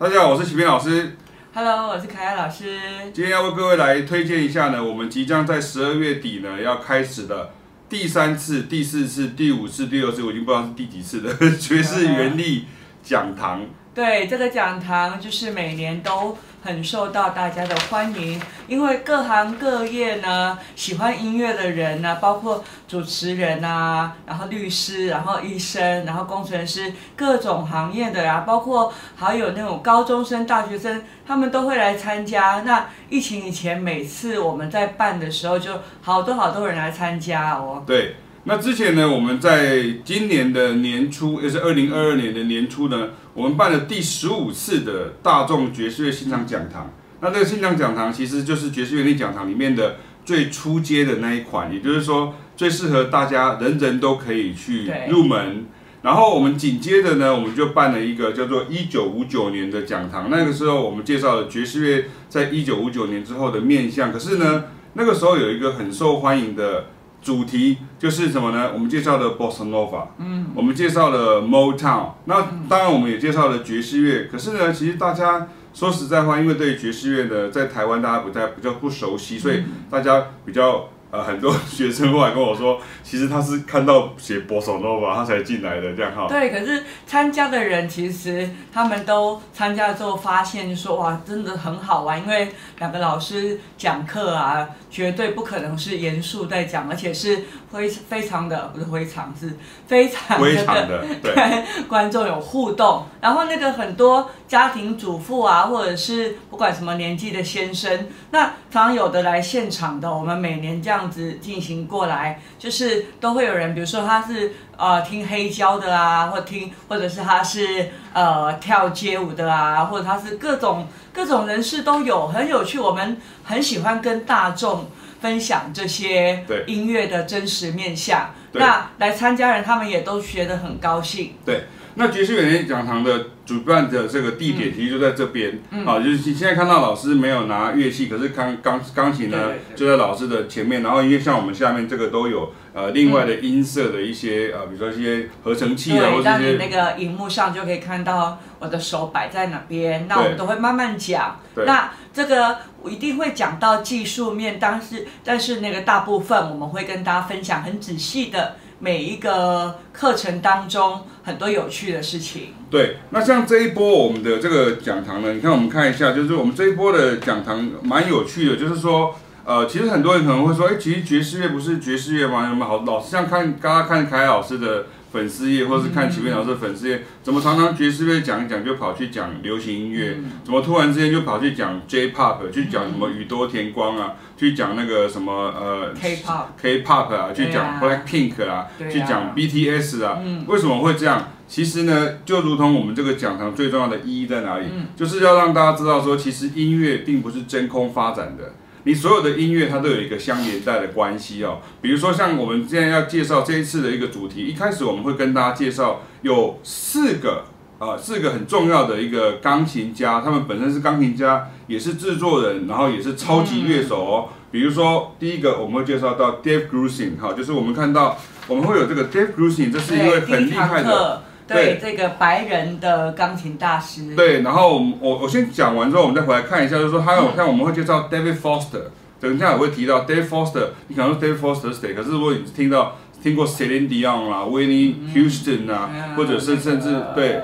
大家好，我是启斌老师。Hello，我是凯亚老师。今天要为各位来推荐一下呢，我们即将在十二月底呢要开始的第三次、第四次、第五次、第六次，我已经不知道是第几次的 爵士原力讲堂。对，这个讲堂就是每年都很受到大家的欢迎，因为各行各业呢，喜欢音乐的人呢，包括主持人啊，然后律师，然后医生，然后工程师，各种行业的啊，包括还有那种高中生、大学生，他们都会来参加。那疫情以前，每次我们在办的时候，就好多好多人来参加哦。对。那之前呢，我们在今年的年初，也是二零二二年的年初呢，我们办了第十五次的大众爵士乐欣赏讲堂。那这个欣赏讲堂其实就是爵士乐力讲堂里面的最初阶的那一款，也就是说最适合大家人人都可以去入门。然后我们紧接着呢，我们就办了一个叫做一九五九年的讲堂。那个时候我们介绍了爵士乐在一九五九年之后的面向。可是呢，那个时候有一个很受欢迎的。主题就是什么呢？我们介绍了 Bossa Nova，嗯，我们介绍了 Motown，那当然我们也介绍了爵士乐。可是呢，其实大家说实在话，因为对爵士乐的，在台湾大家不太比较不熟悉，所以大家比较。呃，很多学生过来跟我说，其实他是看到写博手诺吧他才进来的，这样哈。对，可是参加的人其实他们都参加之后发现说，哇，真的很好玩，因为两个老师讲课啊，绝对不可能是严肃在讲，而且是非非常的不是非常是非常，非常的 对，对观众有互动，然后那个很多家庭主妇啊，或者是不管什么年纪的先生，那常常有的来现场的，我们每年这样。这样子进行过来，就是都会有人，比如说他是呃听黑胶的啊，或听，或者是他是呃跳街舞的啊，或者他是各种各种人士都有，很有趣。我们很喜欢跟大众分享这些音乐的真实面相。那来参加人他们也都学得很高兴。对。那爵士原力讲堂的主办的这个地点其实就在这边，嗯。嗯、啊，就是现在看到老师没有拿乐器，可是钢钢钢琴呢就在老师的前面，然后因为像我们下面这个都有呃另外的音色的一些呃，比如说一些合成器啊，或者是那个荧幕上就可以看到我的手摆在哪边，那我们都会慢慢讲。那这个我一定会讲到技术面，但是但是那个大部分我们会跟大家分享很仔细的。每一个课程当中很多有趣的事情。对，那像这一波我们的这个讲堂呢，你看我们看一下，就是我们这一波的讲堂蛮有趣的，就是说，呃，其实很多人可能会说，哎，其实爵士乐不是爵士乐吗？有没有好老师像看刚刚看凯凯老师的。粉丝页，或是看启斌老师的粉丝页，怎么常常爵士乐讲一讲就跑去讲流行音乐？怎么突然之间就跑去讲 J-Pop，去讲什么宇多田光啊？去讲那个什么呃 K-Pop，K-Pop 啊？去讲 Blackpink 啊？去讲 BTS 啊？为什么会这样？其实呢，就如同我们这个讲堂最重要的意义在哪里？就是要让大家知道说，其实音乐并不是真空发展的。你所有的音乐，它都有一个相连带的关系哦。比如说，像我们现在要介绍这一次的一个主题，一开始我们会跟大家介绍有四个啊、四个很重要的一个钢琴家，他们本身是钢琴家，也是制作人，然后也是超级乐手哦。比如说，第一个我们会介绍到 Dave Grusin，哈，就是我们看到我们会有这个 Dave Grusin，这是一位很厉害的。对，对这个白人的钢琴大师。对，然后我我先讲完之后，我们再回来看一下，就是说还有像我们会介绍 David Foster，等一下我会提到 David Foster，你可能说 David Foster 是谁？可是如果你听到听过 Celine Dion 啦、Whitney Houston 啊，嗯、或者是甚至对。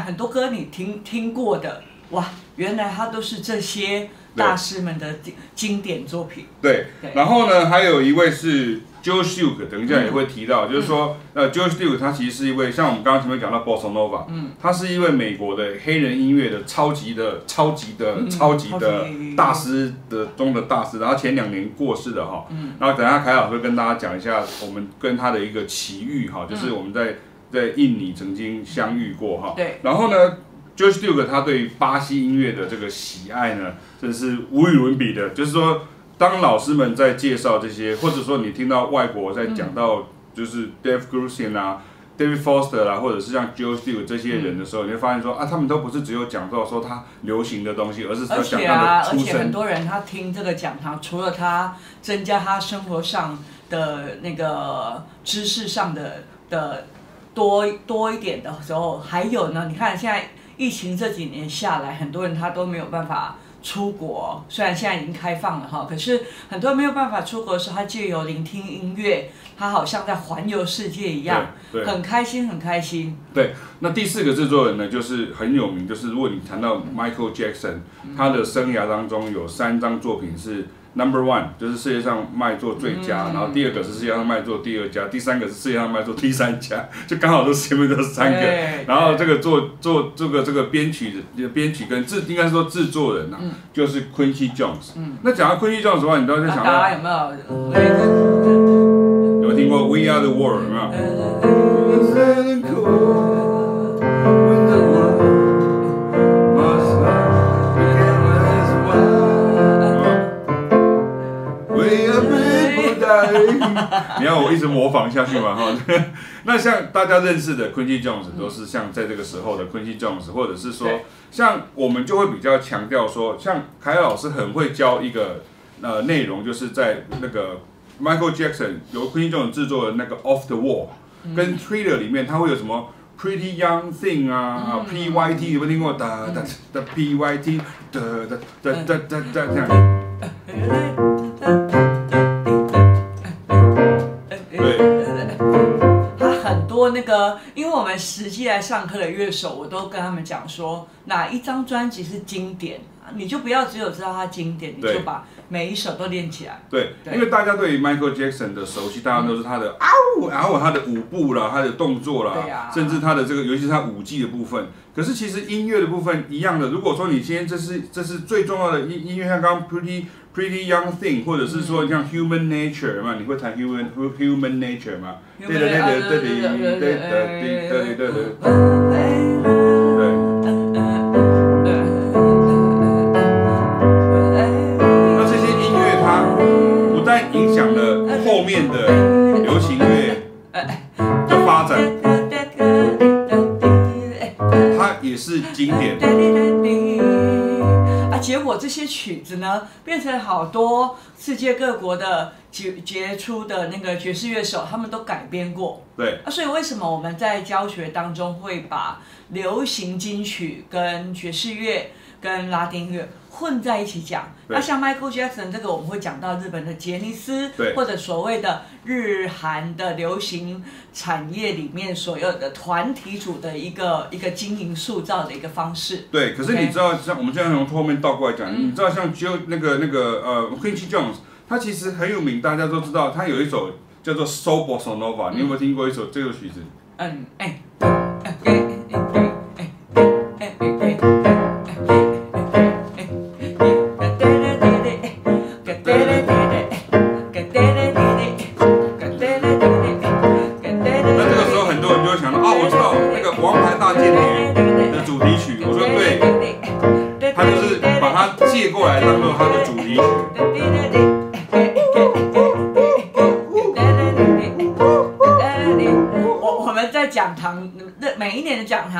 很多歌你听听过的哇，原来它都是这些大师们的经经典作品。对，对。然后呢，还有一位是 George Duke，等一下也会提到，嗯、就是说，呃，George Duke 他其实是一位，像我们刚刚前面讲到 Bossa Nova，嗯，他是一位美国的黑人音乐的超级的、超级的、嗯、超级的大师的中的大师，然后前两年过世的哈，嗯，然后等下凯老师会跟大家讲一下我们跟他的一个奇遇哈，就是我们在。在印尼曾经相遇过哈，对，然后呢，George Duke 他对巴西音乐的这个喜爱呢，真是无与伦比的。就是说，当老师们在介绍这些，或者说你听到外国在讲到就是 Dave Grusin 啊，David Foster 啦，或者是像 Joe Stewart 这些人的时候，嗯、你会发现说啊，他们都不是只有讲到说他流行的东西，而是说讲他的出身。而且啊，而且很多人他听这个讲堂，除了他增加他生活上的那个知识上的的多多一点的时候，还有呢，你看现在疫情这几年下来，很多人他都没有办法。出国虽然现在已经开放了哈，可是很多人没有办法出国的时候，他借由聆听音乐，他好像在环游世界一样，很开心，很开心。对，那第四个制作人呢，就是很有名，就是如果你谈到 Michael Jackson，他的生涯当中有三张作品是。Number one 就是世界上卖座最佳，嗯、然后第二个是世界上卖座第二家，第三个是世界上卖座第三家，就刚好都前面这三个。然后这个做做这个这个编曲的编曲跟制应该是说制作人呐、啊，嗯、就是 Quincy Jones。嗯、那讲到 Quincy Jones 的话，你都在想到、啊、有没有？有没有听过 We Are the World？有没有？你要我一直模仿下去吗？哈，那像大家认识的 Quincy Jones 都是像在这个时候的 Quincy Jones，或者是说，像我们就会比较强调说，像凯尔老师很会教一个呃内容，就是在那个 Michael Jackson 由 Quincy Jones 制作的那个 Off the Wall 跟 Thriller 里面，它会有什么 Pretty Young Thing 啊，PYT 有没有听过？哒哒哒 PYT 哒哒哒哒哒哒这样。那个，因为我们实际来上课的乐手，我都跟他们讲说，哪一张专辑是经典，你就不要只有知道它经典，你就把每一首都练起来。对，对因为大家对于 Michael Jackson 的熟悉，大家都是他的啊呜，然后他的舞步啦，他的动作啦，啊、甚至他的这个，尤其是他舞技的部分。可是其实音乐的部分一样的，如果说你今天这是这是最重要的音音乐，像刚刚 Pretty Pretty Young Thing，或者是说像 Human Nature 嘛，你会弹 Human Human Nature 吗？对对对对对对对对对对对对。那这些音乐它不但影响了后面的呢，变成好多世界各国的杰杰出的那个爵士乐手，他们都改编过。对啊，所以为什么我们在教学当中会把流行金曲跟爵士乐跟拉丁乐混在一起讲？那像 Michael Jackson 这个，我们会讲到日本的杰尼斯，对或者所谓的日韩的流行产业里面所有的团体组的一个一个经营塑造的一个方式。对，可是你知道?像我们这样从后面倒过来讲，嗯、你知道像 Joe 那个那个呃 Quincy Jones，他其实很有名，大家都知道，他有一首叫做 Soul Bossa Nova，你有没有听过一首这个曲子？嗯，哎。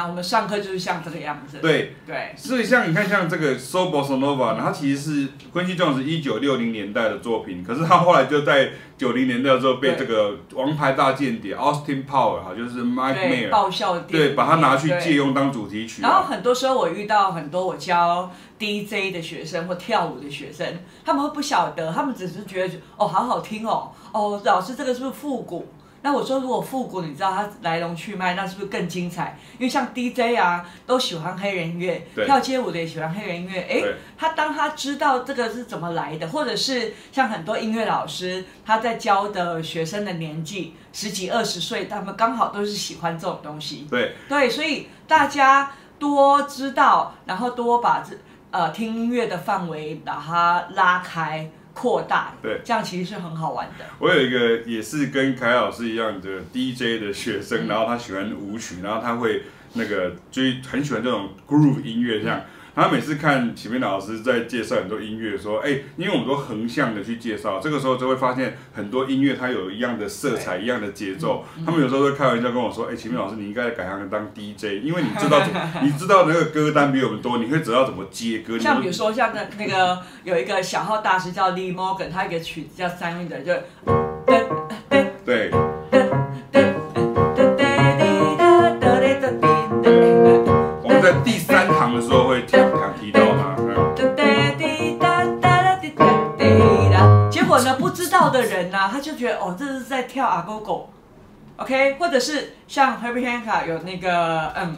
我们上课就是像这个样子。对对，所以像你看，像这个 Soul Bossa Nova，它其实是 Quincy Jones 一九六零年代的作品，可是他后来就在九零年代的时候被这个王牌大间谍 Austin Power 哈，就是 Mike Mayer 爆笑对，把它拿去借用当主题曲。然后很多时候我遇到很多我教 DJ 的学生或跳舞的学生，他们会不晓得，他们只是觉得哦好好听哦，哦老师这个是不是复古？那我说，如果复古，你知道它来龙去脉，那是不是更精彩？因为像 DJ 啊，都喜欢黑人音乐，跳街舞的也喜欢黑人音乐。哎，他当他知道这个是怎么来的，或者是像很多音乐老师，他在教的学生的年纪十几二十岁，他们刚好都是喜欢这种东西。对对，所以大家多知道，然后多把这呃听音乐的范围把它拉开。扩大，对，这样其实是很好玩的。我有一个也是跟凯老师一样的 DJ 的学生，嗯、然后他喜欢舞曲，然后他会那个就很喜欢这种 groove 音乐这样。嗯、他每次看启明老师在介绍很多音乐，说，哎、欸，因为我们都横向的去介绍，这个时候就会发现很多音乐它有一样的色彩，一样的节奏。他们有时候会开玩笑跟我说，哎、欸，启明老师，你应该改行当 DJ，因为你知道，你知道那个歌单比我们多，你会知道怎么接歌。像比如说，像那那个有一个小号大师叫 Lee Morgan，他一个曲子叫《Sunny》的，就对。道的人呢、啊，他就觉得哦，这是在跳阿狗狗，OK，或者是像 Herbie Hancock 有那个嗯，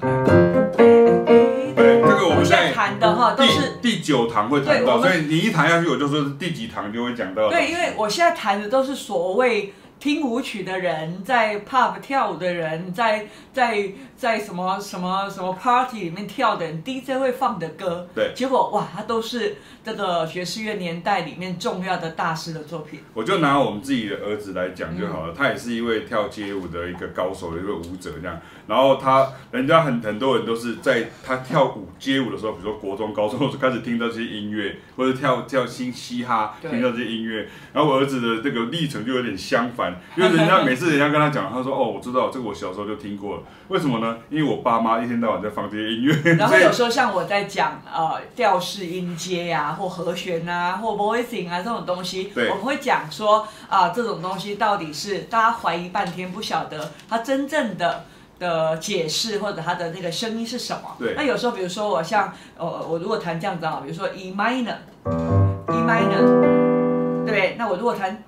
对，这个我们现在弹的哈，都是第九堂会弹到，所以你一弹下去，我就说是第几堂就会讲到。对，因为我现在弹的都是所谓。听舞曲的人，在 pub 跳舞的人，在在在什么什么什么 party 里面跳的人，DJ 会放的歌，对，结果哇，它都是这个爵士乐年代里面重要的大师的作品。我就拿我们自己的儿子来讲就好了，嗯、他也是一位跳街舞的一个高手，一位舞者这样。然后他，人家很很多人都是在他跳舞街舞的时候，比如说国中、高中就开始听到这些音乐，或者跳跳新嘻哈，听到这些音乐。然后我儿子的这个历程就有点相反。因为人家每次人家跟他讲，他说：“哦，我知道这个，我小时候就听过了。为什么呢？因为我爸妈一天到晚在放这些音乐。然后 有时候像我在讲呃调式音阶呀，或和弦啊，或 voicing 啊这种东西，我们会讲说啊、呃、这种东西到底是大家怀疑半天不晓得它真正的的解释或者它的那个声音是什么。对。那有时候比如说我像呃我如果弹这样子啊，比如说 E minor，E minor，对，那我如果弹。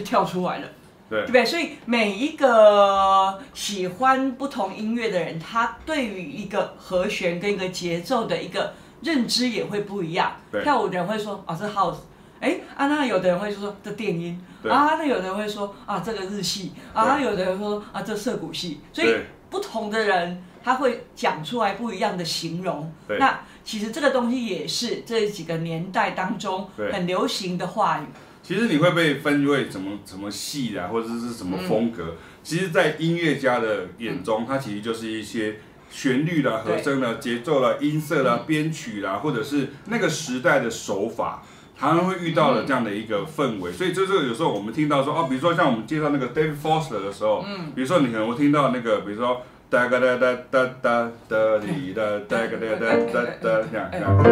就跳出来了，对，对不对？所以每一个喜欢不同音乐的人，他对于一个和弦跟一个节奏的一个认知也会不一样。跳舞的人会说啊，这 house，哎啊，那有的人会说这电音啊，那有的人会说啊，这个日系啊，有的人说啊，这涩谷系。所以不同的人他会讲出来不一样的形容。那其实这个东西也是这几个年代当中很流行的话语。其实你会被分为什么什么系啊，或者是什么风格？嗯、其实，在音乐家的眼中，它其实就是一些旋律啦、和声啦、节奏啦、音色啦、编曲啦，或者是那个时代的手法，常常会遇到了这样的一个氛围。所以，就是有时候我们听到说，哦，比如说像我们介绍那个 David Foster 的时候，嗯，比如说你可能会听到那个，比如说哒个哒哒哒哒哒哩哒 哒个哒哒哒哒这样这样，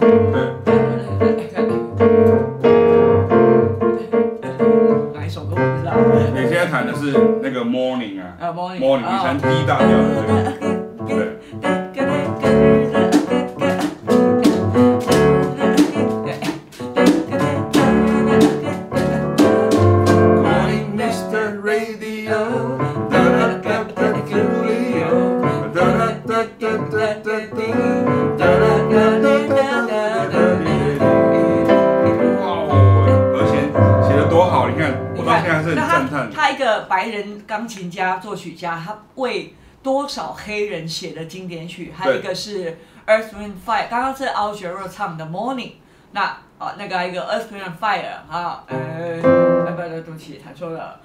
对。是那个 Morning 啊，Morning，你弹 D 大调的这个，白人钢琴家、作曲家，他为多少黑人写的经典曲？还有一个是 Earth Wind Fire，刚刚是 Al Jarreau 唱的 Morning。那啊，那个一个 Earth Wind Fire 啊，呃，哎，不，对不起，弹错了。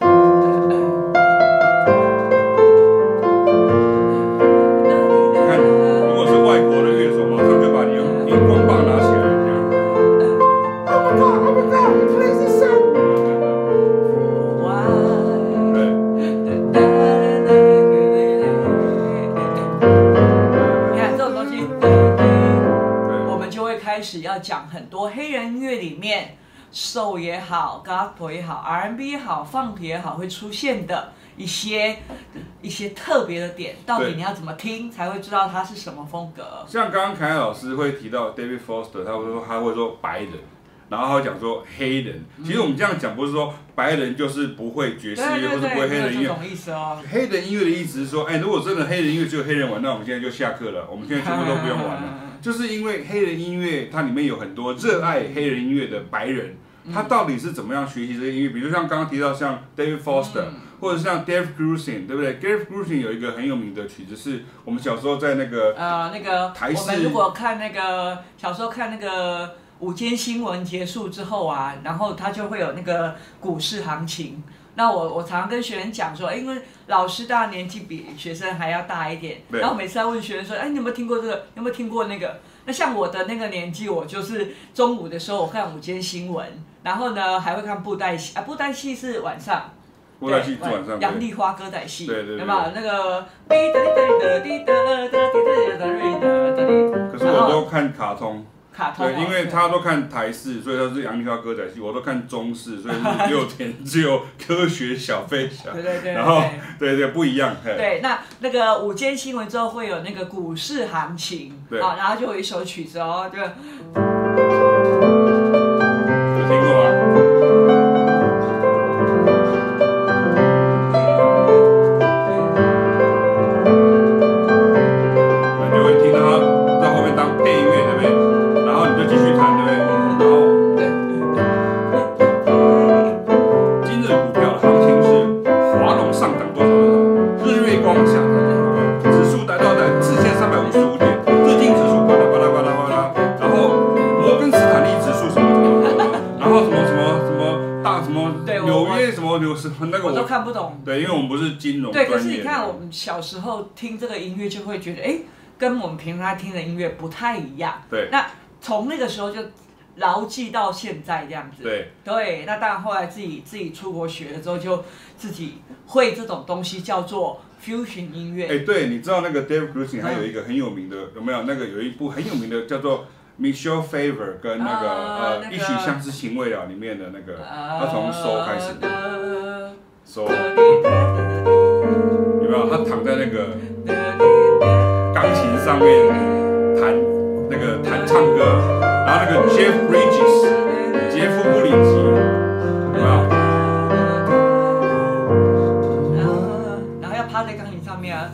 讲，soul 也好，gospel 也好，R&B 也好，funk 也好，会出现的一些一些特别的点，到底你要怎么听才会知道它是什么风格？像刚刚凯老师会提到 David Foster，他会说他会说白人，然后讲说黑人。其实我们这样讲不是说白人就是不会爵士乐，或者不会黑人音乐。意思哦。黑人音乐的意思是说，哎，如果真的黑人音乐只有黑人玩，那我们现在就下课了，我们现在全部都不用玩了。就是因为黑人音乐，它里面有很多热爱黑人音乐的白人，他到底是怎么样学习这些音乐？比如像刚刚提到像 David Foster，、嗯、或者像 Dave Grusin，对不对？Dave Grusin 有一个很有名的曲子，是我们小时候在那个呃那个台视，我们如果看那个小时候看那个午间新闻结束之后啊，然后他就会有那个股市行情。那我我常常跟学生讲说，因为老师大年纪比学生还要大一点，然后每次要问学生说，哎，你有没有听过这个？有没有听过那个？那像我的那个年纪，我就是中午的时候我看午间新闻，然后呢还会看布袋戏啊，布袋戏是晚上，布袋戏是晚上，杨丽花歌仔戏，对对对，有没有那个？可是我都看卡通。对，因为他都看台式，所以他是杨丽花歌仔戏，我都看中式，所以是六天只有科学小飞侠。对对对。然后，对对不一样。对，那那个午间新闻之后会有那个股市行情，对，然后就有一首曲子哦，就。时候听这个音乐，就会觉得，哎，跟我们平常听的音乐不太一样。对。那从那个时候就牢记到现在这样子。对。对，那当然后来自己自己出国学了之后，就自己会这种东西叫做 fusion 音乐。哎，对，你知道那个 Dave Grusin 还有一个很有名的，有没有？那个有一部很有名的叫做。Michelle Favor 跟那个呃，一曲相思情未了里面的那个，他从 So 开始，So 有没有？他躺在那个钢琴上面弹那个弹唱歌，然后那个 Jeff Bridges 杰夫布里奇有没有？然后然后要趴在钢琴上面啊。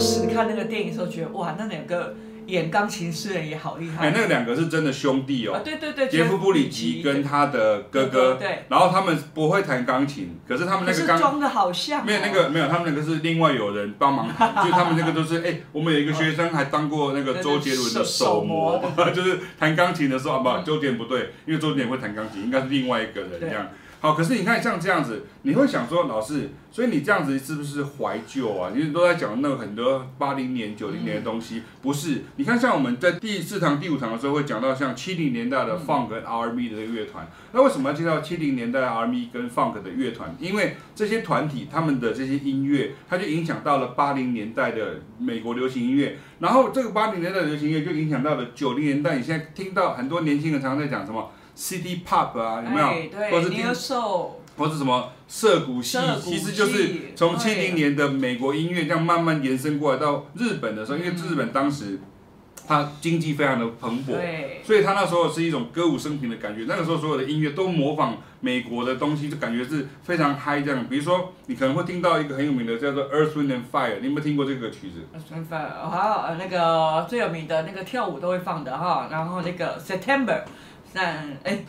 时看那个电影的时候，觉得哇，那两个演钢琴诗人也好厉害。哎，那两个是真的兄弟哦。啊，对对对。杰夫·布里奇跟他的哥哥。对。然后他们不会弹钢琴，可是他们那个钢。装的好像。没有那个没有，他们那个是另外有人帮忙弹，就他们那个都是哎，我们有一个学生还当过那个周杰伦的手模，就是弹钢琴的时候，啊不，周杰伦不对，因为周杰伦会弹钢琴，应该是另外一个人这样。好，可是你看像这样子，你会想说，老师，所以你这样子是不是怀旧啊？你都在讲那个很多八零年、九零年的东西，嗯、不是？你看像我们在第四堂、第五堂的时候会讲到像七零年代的 Funk 跟 R&B 的这个乐团，那为什么要介绍七零年代 R&B 跟 Funk 的乐团？因为这些团体他们的这些音乐，它就影响到了八零年代的美国流行音乐，然后这个八零年代的流行音乐就影响到了九零年代。你现在听到很多年轻人常常在讲什么？City Pop 啊，有没有？对，或者是或者什么涩谷系，其实就是从七零年的美国音乐这样慢慢延伸过来到日本的时候，因为日本当时它经济非常的蓬勃，所以它那时候是一种歌舞升平的感觉。那个时候所有的音乐都模仿美国的东西，就感觉是非常嗨这样。比如说，你可能会听到一个很有名的叫做 Earth Wind and Fire，你有没有听过这个曲子？Earth Wind and Fire，好，那个最有名的那个跳舞都会放的哈，然后那个 September。那哎，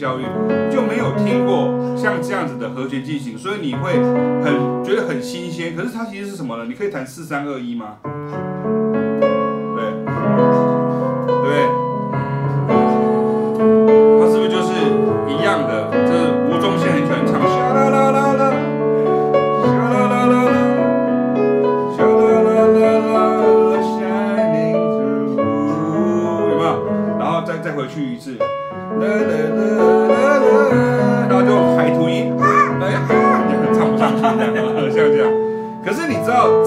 教育，就没有听过像这样子的和弦进行，所以你会很觉得很新鲜。可是它其实是什么呢？你可以弹四三二一吗？对，对，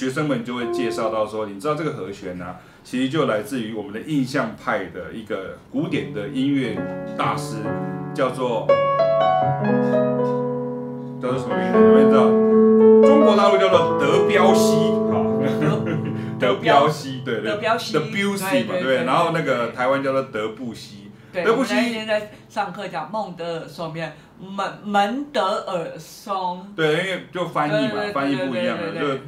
学生们就会介绍到说，你知道这个和弦呢、啊，其实就来自于我们的印象派的一个古典的音乐大师，叫做叫做什么名字？你们知道？中国大陆叫做德彪西，哈，德彪西，对对，德彪西，Debussy 嘛，对，然后那个台湾叫做德布西，德布西。我那天在上课讲孟德尔颂，面门门德尔松，对，因为就翻译嘛，翻译不一样了，就。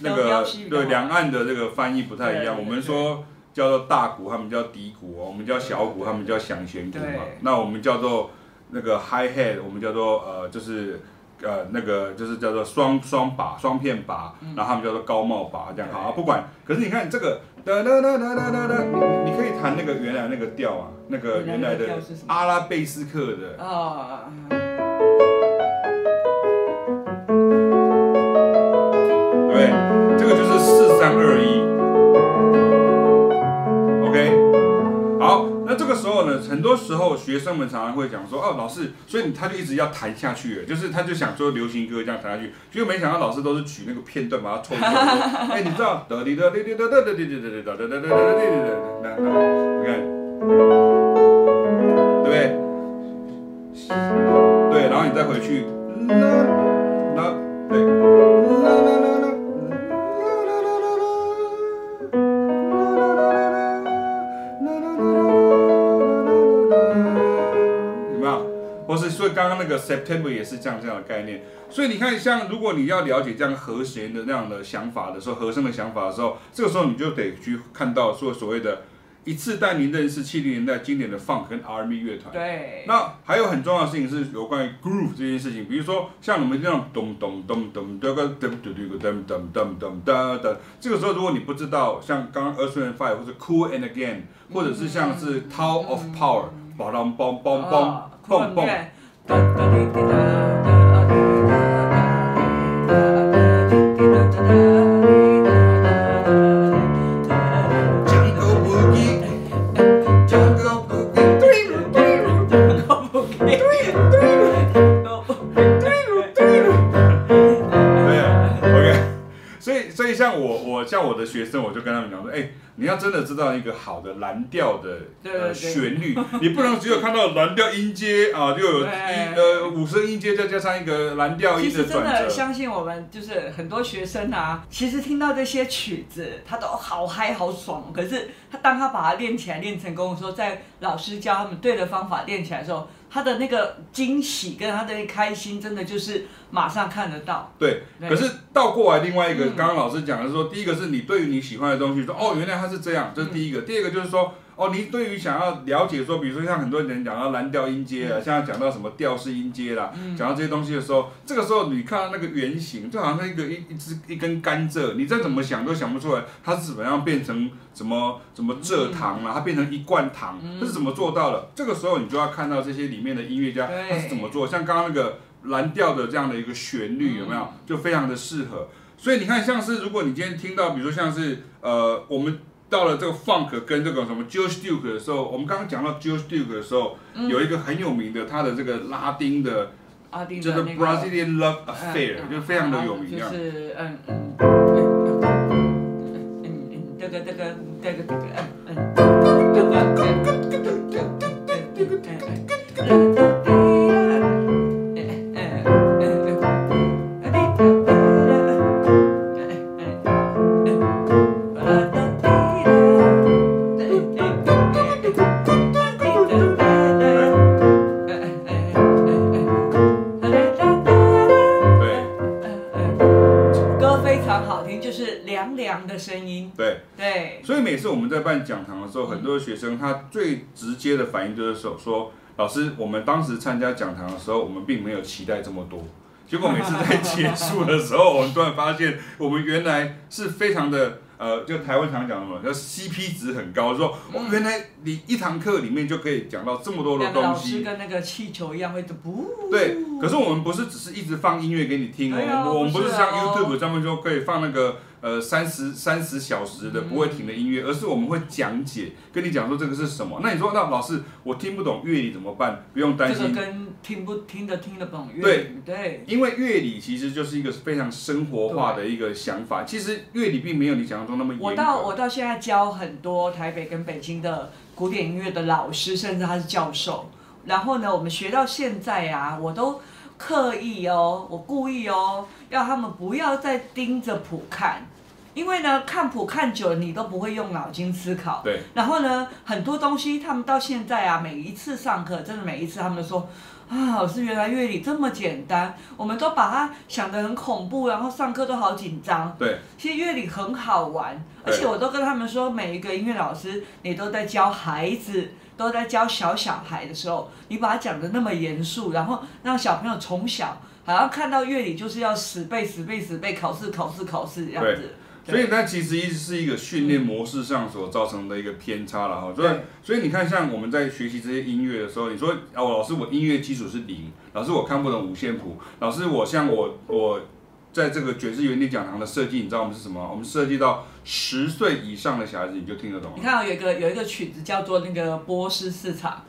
那个对两岸的这个翻译不太一样，我们说叫做大鼓，他们叫底鼓哦，我们叫小鼓，他们叫响弦鼓嘛。那我们叫做那个 high head，我们叫做呃就是呃那个就是叫做双双把双片把，然后他们叫做高帽把这样。好啊，不管。可是你看这个哒哒哒哒哒哒你可以弹那个原来那个调啊，那个原来的阿拉贝斯克的很多时候学生们常常会讲说，哦，老师，所以他就一直要弹下去，就是他就想说流行歌这样弹下去，结果没想到老师都是取那个片段把它抽出来。哎，你知道，哒滴哒滴滴哒哒哒滴滴哒哒哒哒哒哒哒哒哒哒哒哒哒哒，你看，对不对？对，然后你再回去，所以刚刚那个 September 也是这样这样的概念。所以你看，像如果你要了解这样和弦的那样的想法的时候，和声的想法的时候，这个时候你就得去看到说所谓的一次带您认识七零年代经典的 Funk 跟 R&B 乐团。对。那还有很重要的事情是有关于 Groove 这件事情，比如说像我们这样咚咚咚咚咚咚咚咚咚咚咚咚咚咚，这个时候如果你不知道像刚刚 Earth and Fire 或者 Cool and Gang，或者是像是 Tower of Power，嘣嘣嘣嘣嘣嘣。タッタレテタ像我，我像我的学生，我就跟他们讲说，哎、欸，你要真的知道一个好的蓝调的呃旋律，你不能只有看到蓝调音阶啊，就有一呃五声音阶，再加上一个蓝调音的转折。其实真的相信我们，就是很多学生啊，其实听到这些曲子，他都好嗨好爽。可是他当他把它练起来练成功的时候，在老师教他们对的方法练起来的时候。他的那个惊喜跟他的开心，真的就是马上看得到。对，对，可是倒过来另外一个，刚刚老师讲的是说，第一个是你对于你喜欢的东西说，哦，原来他是这样，这是第一个。第二个就是说。哦，你对于想要了解说，比如说像很多人讲到蓝调音阶啊，像讲到什么调式音阶啦，讲到这些东西的时候，这个时候你看到那个原型，就好像一个一一只一根甘蔗，你再怎么想都想不出来它是怎么样变成什么什么蔗糖啊，它变成一罐糖，它是怎么做到的？这个时候你就要看到这些里面的音乐家他是怎么做，像刚刚那个蓝调的这样的一个旋律有没有？就非常的适合。所以你看，像是如果你今天听到，比如说像是呃我们。到了这个 funk 跟这个什么 George Duke 的时候，我们刚刚讲到 George Duke 的时候，嗯、有一个很有名的，他的这个拉丁的，丁的就是 Brazilian Love Affair，、嗯、就非常的有名。就是嗯嗯嗯嗯嗯，这个这个这个这个嗯嗯。讲堂的时候，很多学生他最直接的反应就是说：“说老师，我们当时参加讲堂的时候，我们并没有期待这么多，结果每次在结束的时候，我们突然发现，我们原来是非常的。呃，就台湾常讲的嘛，叫 CP 值很高，说哦，原来你一堂课里面就可以讲到这么多的东西。老师跟那个气球一样会不？对，可是我们不是只是一直放音乐给你听哦，哦我们不是像 YouTube 上面就可以放那个。呃，三十三十小时的不会停的音乐，嗯、而是我们会讲解，跟你讲说这个是什么。那你说，那老师我听不懂乐理怎么办？不用担心。这个跟听不听得听得懂乐理。对对。因为乐理其实就是一个非常生活化的一个想法。其实乐理并没有你想象中那么严。我到我到现在教很多台北跟北京的古典音乐的老师，甚至他是教授。然后呢，我们学到现在啊，我都。刻意哦，我故意哦，要他们不要再盯着谱看，因为呢，看谱看久了，你都不会用脑筋思考。对。然后呢，很多东西他们到现在啊，每一次上课，真的每一次他们都说，啊，老师原来乐理这么简单，我们都把它想得很恐怖，然后上课都好紧张。对。其实乐理很好玩，而且我都跟他们说，每一个音乐老师，你都在教孩子。都在教小小孩的时候，你把它讲的那么严肃，然后让小朋友从小好像看到乐理就是要死背死背死背，考试考试考试这样子。对，所以它其实一直是一个训练模式上所造成的一个偏差了哈。所以，所以你看，像我们在学习这些音乐的时候，你说哦，老师我音乐基础是零，老师我看不懂五线谱，老师我像我我。在这个爵士原地讲堂的设计，你知道我们是什么？我们设计到十岁以上的小孩子，你就听得懂。你看，有一个有一个曲子叫做那个波斯市场。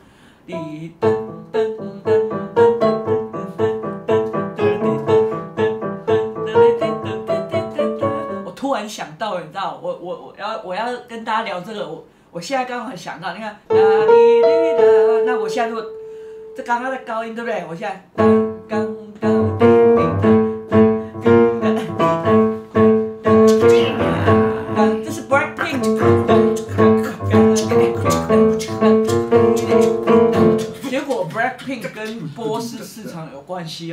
我突然想到，你知道，我我我要我要跟大家聊这个，我我现在刚好想到，你看，那我现在如果这刚刚的高音对不对？我现在刚刚。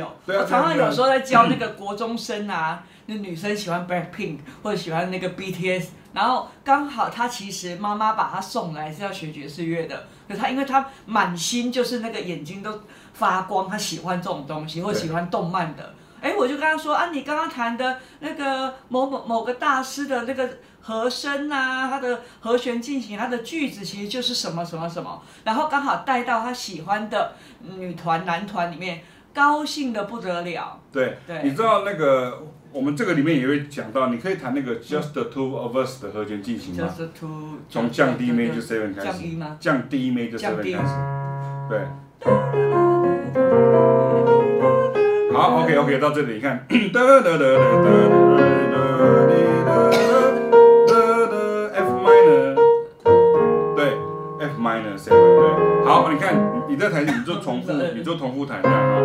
哦，我常常有时候在教那个 国中生啊，那女生喜欢 Blackpink 或者喜欢那个 BTS，然后刚好她其实妈妈把她送来是要学爵士乐的，可她因为她满心就是那个眼睛都发光，她喜欢这种东西或喜欢动漫的，哎，我就跟她说啊，你刚刚弹的那个某某某个大师的那个。和声啊，他的和弦进行，他的句子其实就是什么什么什么，然后刚好带到他喜欢的女团男团里面，高兴的不得了。对，对你知道那个我们这个里面也会讲到，你可以弹那个 Just the Two of Us 的和弦进行吗？Just the Two。从降低 Major Seven 开始。降低吗？降 D Major Seven 开始。对。好，OK OK，到这里你看。好，你看你在弹，你就重复，你就重复弹这样啊。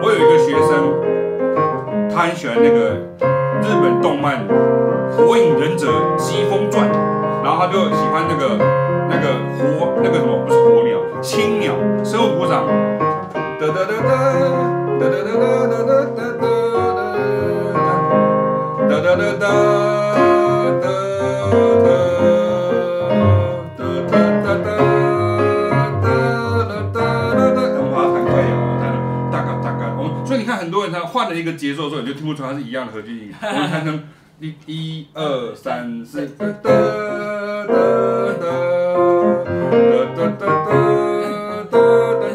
我有一个学生，他很喜欢那个日本动漫《火影忍者疾风传》，然后他就喜欢那个那个火那个什么不是火鸟，青鸟，生物鼓掌。哒哒哒哒哒哒哒哒哒哒哒哒哒哒哒哒。一个节奏的时候你就听不出它是一样的和弦音。会弹成一一二三四。哒哒哒哒哒哒哒哒哒哒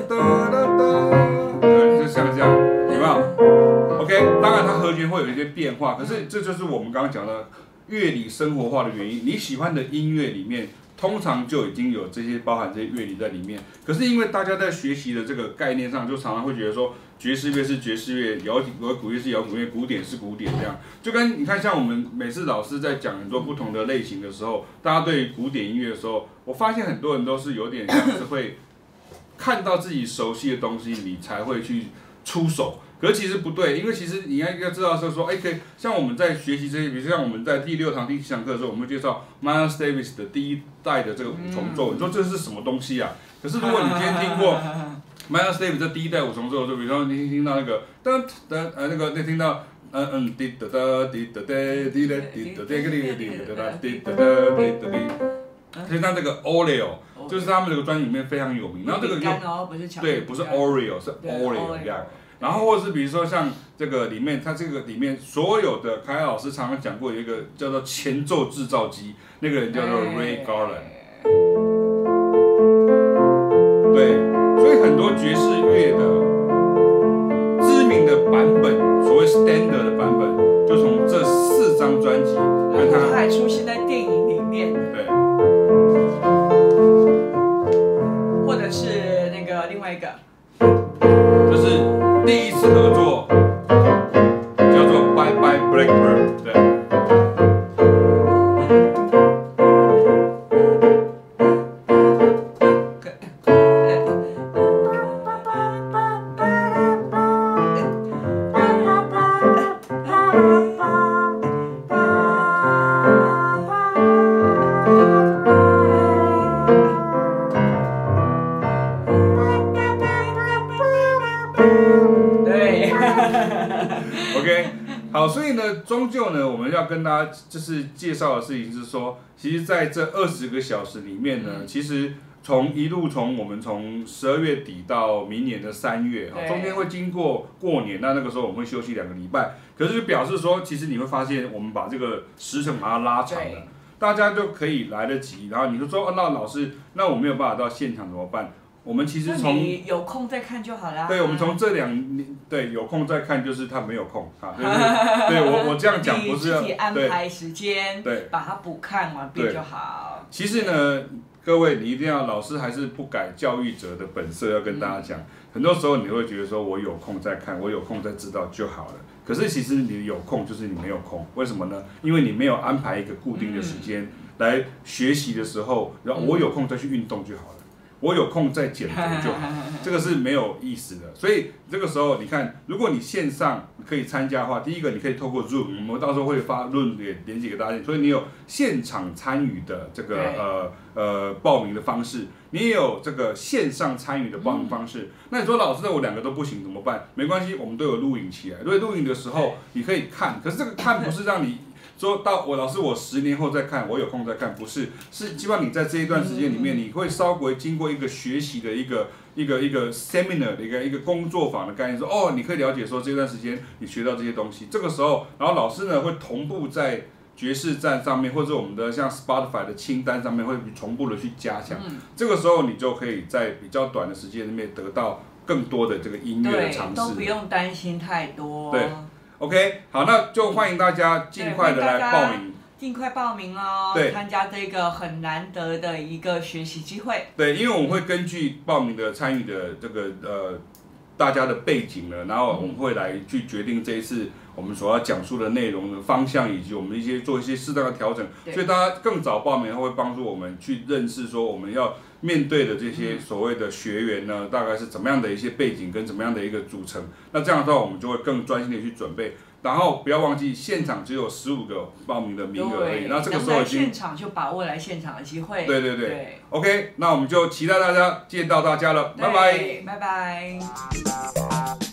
哒哒哒。对你就像这样有没有？Ok 当然它和弦会有一些变化可是这就是我们刚刚讲的乐理生活化的原因。你喜欢的音乐里面通常就已经有这些包含这些乐理在里面。可是因为大家在学习的这个概念上就常常会觉得说爵士乐是爵士乐，摇滚乐是摇滚乐，古典是古典这样。就跟你看，像我们每次老师在讲很多不同的类型的时候，大家对古典音乐的时候，我发现很多人都是有点像是会看到自己熟悉的东西，你才会去出手。可是其实不对，因为其实你要要知道是说，哎，可以像我们在学习这些，比如像我们在第六堂、第七堂课的时候，我们会介绍 Miles Davis 的第一代的这个五重奏，你说这是什么东西啊？可是如果你今天听过 Miles Davis 的第一代五重奏，就比如说你听到那个噔噔呃那个你听到嗯嗯滴哒哒滴哒哒滴哒滴哒哒滴哒滴哒哒滴哒哒滴哒滴，就像这个 Oreo，就是他们这个专辑里面非常有名。然后这个就对，不是 Oreo，是 Oreo 这样。然后或者是比如说像这个里面，它这个里面所有的凯老师常常讲过有一个叫做前奏制造机，那个人叫做 Ray Garland。爵士乐的知名的版本，所谓 standard 的版本，就从这四张专辑跟他，他还出现在电影里面。对，或者是那个另外一个，就是第一次合作，叫做 Bye Bye Blackbird。对。对就是介绍的事情是说，其实在这二十个小时里面呢，嗯、其实从一路从我们从十二月底到明年的三月啊，中间会经过过年，那那个时候我们会休息两个礼拜，可是就表示说，其实你会发现，我们把这个时程把它拉长了，大家就可以来得及。然后你就说，哦，那老师，那我没有办法到现场怎么办？我们其实从有空再看就好了。对，我们从这两年对有空再看，就是他没有空啊。对，对我我这样讲 不是要自己安排时间，对，把它补看完毕就好。其实呢，各位你一定要老师还是不改教育者的本色，要跟大家讲，很多时候你会觉得说我有空再看，我有空再知道就好了。可是其实你有空就是你没有空，为什么呢？因为你没有安排一个固定的时间来学习的时候，然后我有空再去运动就好了。我有空再减肥就好，这个是没有意思的。所以这个时候，你看，如果你线上可以参加的话，第一个你可以透过 Zoom，我们到时候会发 Zoom 连连接给大家。所以你有现场参与的这个呃呃报名的方式，你也有这个线上参与的报名方式。那你说老师，那我两个都不行怎么办？没关系，我们都有录影起来。所以录影的时候你可以看，可是这个看不是让你。说到我老师，我十年后再看，我有空再看，不是，是希望你在这一段时间里面，你会稍微经过一个学习的一个一个一个 seminar 的一个一个工作坊的概念，说哦，你可以了解说这段时间你学到这些东西，这个时候，然后老师呢会同步在爵士站上面，或者我们的像 Spotify 的清单上面会同步的去加强，这个时候你就可以在比较短的时间里面得到更多的这个音乐的尝试，都不用担心太多。对。OK，好，那就欢迎大家尽快的来报名，尽快报名哦，对，参加这个很难得的一个学习机会。对，因为我们会根据报名的参与的这个呃大家的背景呢，然后我们会来去决定这一次我们所要讲述的内容的方向，以及我们一些做一些适当的调整。所以大家更早报名，会帮助我们去认识说我们要。面对的这些所谓的学员呢，大概是怎么样的一些背景跟怎么样的一个组成？那这样的话，我们就会更专心的去准备。然后不要忘记，现场只有十五个报名的名额而已。那这个时候已经现场就把握来现场的机会。对对对。对 OK，那我们就期待大家见到大家了，对拜拜。拜拜。